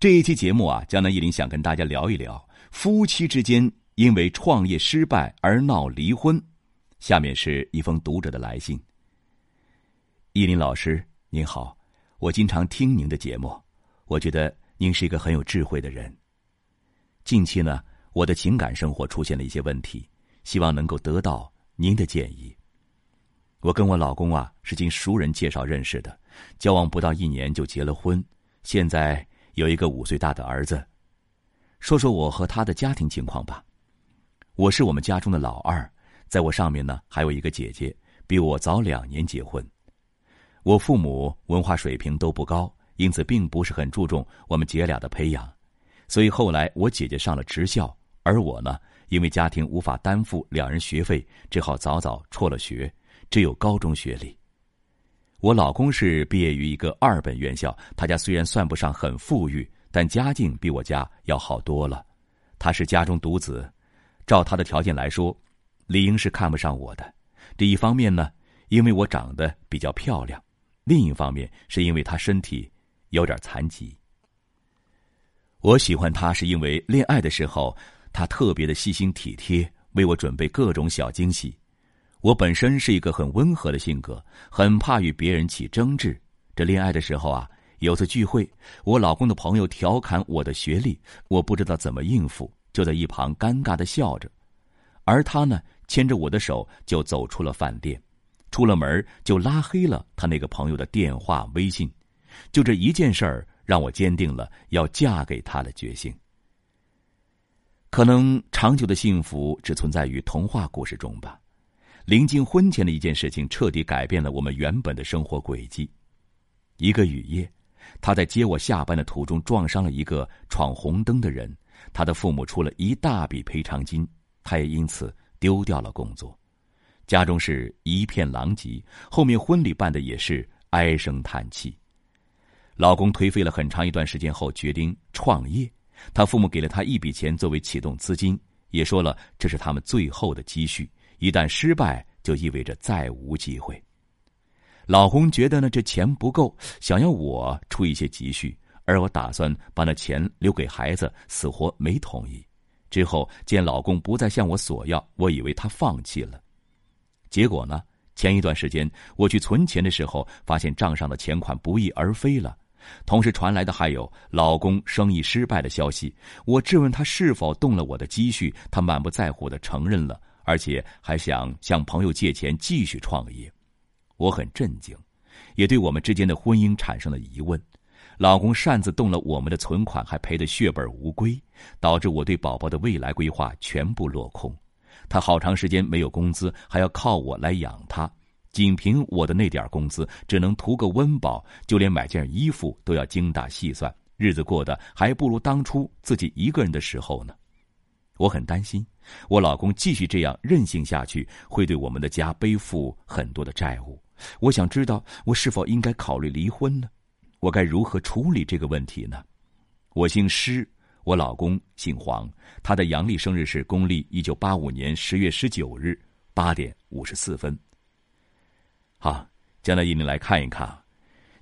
这一期节目啊，江南一林想跟大家聊一聊夫妻之间因为创业失败而闹离婚。下面是一封读者的来信。依林老师您好，我经常听您的节目，我觉得您是一个很有智慧的人。近期呢，我的情感生活出现了一些问题，希望能够得到您的建议。我跟我老公啊是经熟人介绍认识的，交往不到一年就结了婚，现在。有一个五岁大的儿子。说说我和他的家庭情况吧。我是我们家中的老二，在我上面呢还有一个姐姐，比我早两年结婚。我父母文化水平都不高，因此并不是很注重我们姐俩的培养。所以后来我姐姐上了职校，而我呢，因为家庭无法担负两人学费，只好早早辍了学，只有高中学历。我老公是毕业于一个二本院校，他家虽然算不上很富裕，但家境比我家要好多了。他是家中独子，照他的条件来说，理应是看不上我的。这一方面呢，因为我长得比较漂亮；另一方面，是因为他身体有点残疾。我喜欢他，是因为恋爱的时候他特别的细心体贴，为我准备各种小惊喜。我本身是一个很温和的性格，很怕与别人起争执。这恋爱的时候啊，有次聚会，我老公的朋友调侃我的学历，我不知道怎么应付，就在一旁尴尬的笑着。而他呢，牵着我的手就走出了饭店，出了门就拉黑了他那个朋友的电话、微信。就这一件事儿，让我坚定了要嫁给他的决心。可能长久的幸福只存在于童话故事中吧。临近婚前的一件事情，彻底改变了我们原本的生活轨迹。一个雨夜，他在接我下班的途中撞伤了一个闯红灯的人，他的父母出了一大笔赔偿金，他也因此丢掉了工作，家中是一片狼藉。后面婚礼办的也是唉声叹气。老公颓废了很长一段时间后，决定创业。他父母给了他一笔钱作为启动资金，也说了这是他们最后的积蓄。一旦失败，就意味着再无机会。老公觉得呢，这钱不够，想要我出一些积蓄，而我打算把那钱留给孩子，死活没同意。之后见老公不再向我索要，我以为他放弃了。结果呢，前一段时间我去存钱的时候，发现账上的钱款不翼而飞了。同时传来的还有老公生意失败的消息。我质问他是否动了我的积蓄，他满不在乎的承认了。而且还想向朋友借钱继续创业，我很震惊，也对我们之间的婚姻产生了疑问。老公擅自动了我们的存款，还赔得血本无归，导致我对宝宝的未来规划全部落空。他好长时间没有工资，还要靠我来养他。仅凭我的那点工资，只能图个温饱，就连买件衣服都要精打细算，日子过得还不如当初自己一个人的时候呢。我很担心，我老公继续这样任性下去，会对我们的家背负很多的债务。我想知道，我是否应该考虑离婚呢？我该如何处理这个问题呢？我姓施，我老公姓黄，他的阳历生日是公历一九八五年十月十九日八点五十四分。好，将来一您来看一看，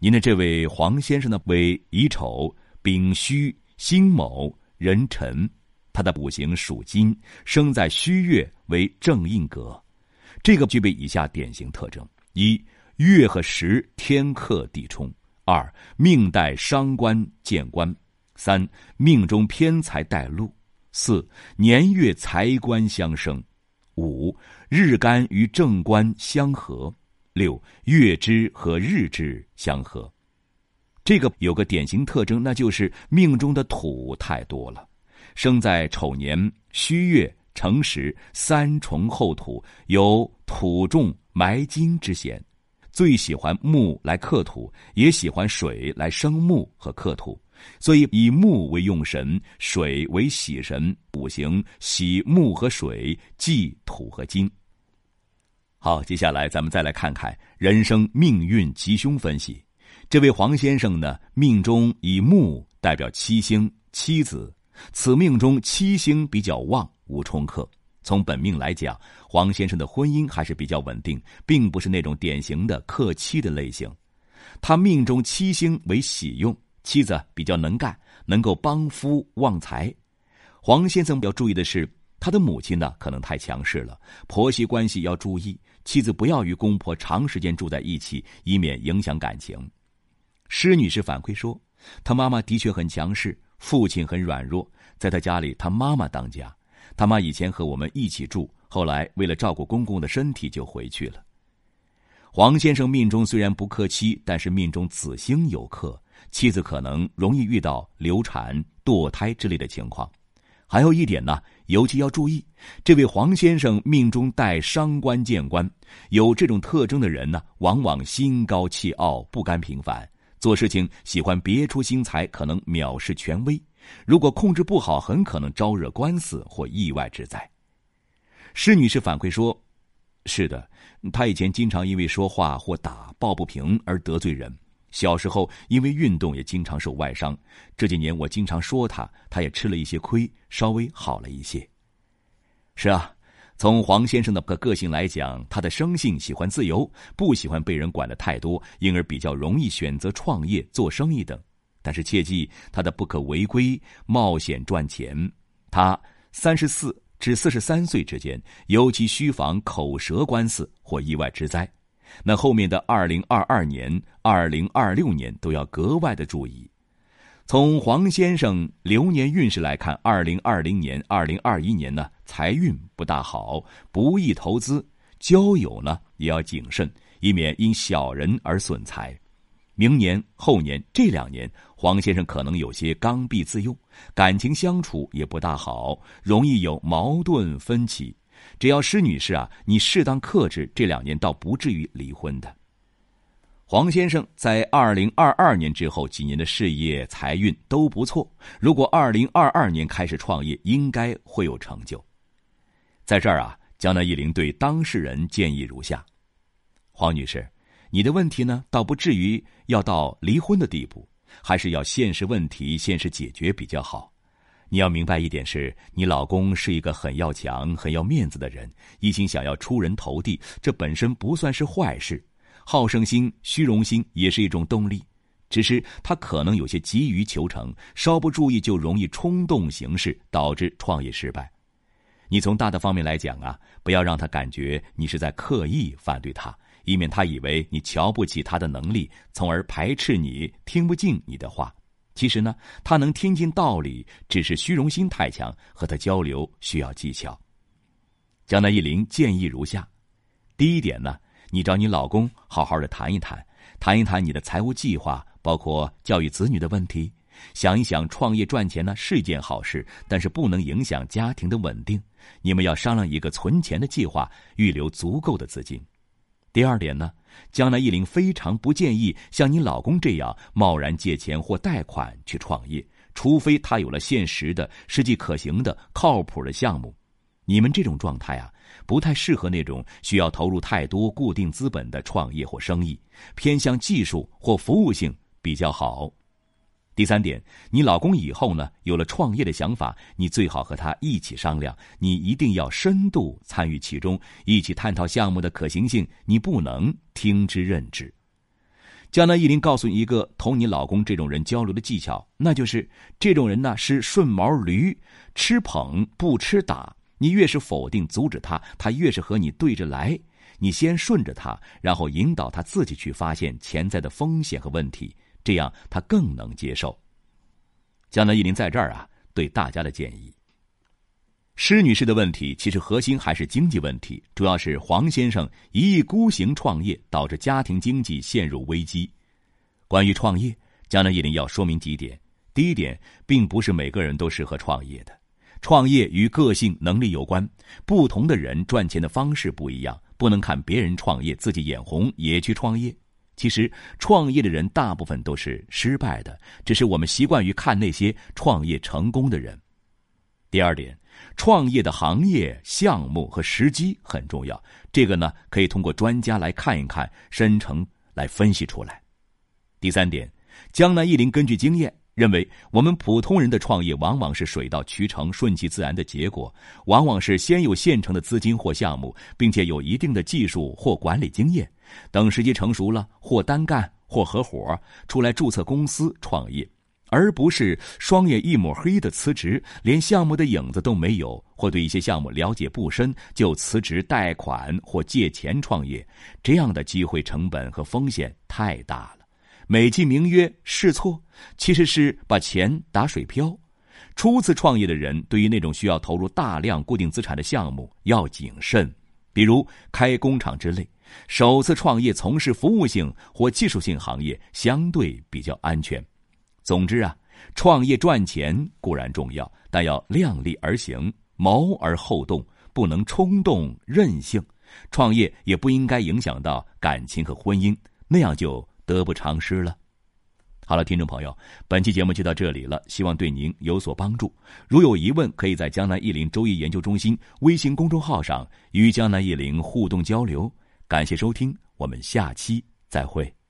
您的这位黄先生呢，为乙丑、丙戌、辛卯、壬辰。他的五行属金，生在戌月为正印格，这个具备以下典型特征：一、月和时天克地冲；二、命带伤官见官；三、命中偏财带禄；四、年月财官相生；五、日干与正官相合；六、月支和日支相合。这个有个典型特征，那就是命中的土太多了。生在丑年戌月辰时，三重厚土，有土重埋金之嫌，最喜欢木来克土，也喜欢水来生木和克土，所以以木为用神，水为喜神，五行喜木和水，忌土和金。好，接下来咱们再来看看人生命运吉凶分析。这位黄先生呢，命中以木代表七星妻子。此命中七星比较旺，无冲克。从本命来讲，黄先生的婚姻还是比较稳定，并不是那种典型的克妻的类型。他命中七星为喜用，妻子比较能干，能够帮夫旺财。黄先生要注意的是，他的母亲呢可能太强势了，婆媳关系要注意，妻子不要与公婆长时间住在一起，以免影响感情。施女士反馈说，她妈妈的确很强势，父亲很软弱，在他家里，他妈妈当家。他妈以前和我们一起住，后来为了照顾公公的身体就回去了。黄先生命中虽然不克妻，但是命中子星有克，妻子可能容易遇到流产、堕胎之类的情况。还有一点呢，尤其要注意，这位黄先生命中带伤官见官，有这种特征的人呢，往往心高气傲、不甘平凡，做事情喜欢别出心裁，可能藐视权威。如果控制不好，很可能招惹官司或意外之灾。施女士反馈说：“是的，她以前经常因为说话或打抱不平而得罪人。小时候因为运动也经常受外伤。这几年我经常说她，她也吃了一些亏，稍微好了一些。”是啊，从黄先生的个个性来讲，他的生性喜欢自由，不喜欢被人管的太多，因而比较容易选择创业、做生意等。但是切记，他的不可违规冒险赚钱。他三十四至四十三岁之间，尤其需防口舌官司或意外之灾。那后面的二零二二年、二零二六年都要格外的注意。从黄先生流年运势来看，二零二零年、二零二一年呢，财运不大好，不宜投资。交友呢，也要谨慎，以免因小人而损财。明年、后年这两年，黄先生可能有些刚愎自用，感情相处也不大好，容易有矛盾分歧。只要施女士啊，你适当克制，这两年倒不至于离婚的。黄先生在二零二二年之后几年的事业财运都不错，如果二零二二年开始创业，应该会有成就。在这儿啊，江南一林对当事人建议如下：黄女士。你的问题呢，倒不至于要到离婚的地步，还是要现实问题现实解决比较好。你要明白一点是，你老公是一个很要强、很要面子的人，一心想要出人头地，这本身不算是坏事。好胜心、虚荣心也是一种动力，只是他可能有些急于求成，稍不注意就容易冲动行事，导致创业失败。你从大的方面来讲啊，不要让他感觉你是在刻意反对他。以免他以为你瞧不起他的能力，从而排斥你，听不进你的话。其实呢，他能听进道理，只是虚荣心太强，和他交流需要技巧。江南一林建议如下：第一点呢，你找你老公好好的谈一谈，谈一谈你的财务计划，包括教育子女的问题。想一想，创业赚钱呢是一件好事，但是不能影响家庭的稳定。你们要商量一个存钱的计划，预留足够的资金。第二点呢，江南一林非常不建议像你老公这样贸然借钱或贷款去创业，除非他有了现实的、实际可行的、靠谱的项目。你们这种状态啊，不太适合那种需要投入太多固定资本的创业或生意，偏向技术或服务性比较好。第三点，你老公以后呢有了创业的想法，你最好和他一起商量，你一定要深度参与其中，一起探讨项目的可行性，你不能听之任之。江南一林告诉你一个同你老公这种人交流的技巧，那就是这种人呢是顺毛驴，吃捧不吃打。你越是否定阻止他，他越是和你对着来。你先顺着他，然后引导他自己去发现潜在的风险和问题。这样他更能接受。江南一林在这儿啊，对大家的建议。施女士的问题其实核心还是经济问题，主要是黄先生一意孤行创业，导致家庭经济陷入危机。关于创业，江南一林要说明几点：第一点，并不是每个人都适合创业的，创业与个性能力有关，不同的人赚钱的方式不一样，不能看别人创业自己眼红也去创业。其实，创业的人大部分都是失败的，只是我们习惯于看那些创业成功的人。第二点，创业的行业、项目和时机很重要，这个呢可以通过专家来看一看，深层来分析出来。第三点，江南一林根据经验。认为我们普通人的创业往往是水到渠成、顺其自然的结果，往往是先有现成的资金或项目，并且有一定的技术或管理经验，等时机成熟了，或单干或合伙出来注册公司创业。而不是双眼一抹黑的辞职，连项目的影子都没有，或对一些项目了解不深就辞职贷款或借钱创业，这样的机会成本和风险太大了。美其名曰试错，其实是把钱打水漂。初次创业的人，对于那种需要投入大量固定资产的项目要谨慎，比如开工厂之类。首次创业从事服务性或技术性行业，相对比较安全。总之啊，创业赚钱固然重要，但要量力而行，谋而后动，不能冲动任性。创业也不应该影响到感情和婚姻，那样就得不偿失了。好了，听众朋友，本期节目就到这里了，希望对您有所帮助。如有疑问，可以在江南易林周易研究中心微信公众号上与江南易林互动交流。感谢收听，我们下期再会。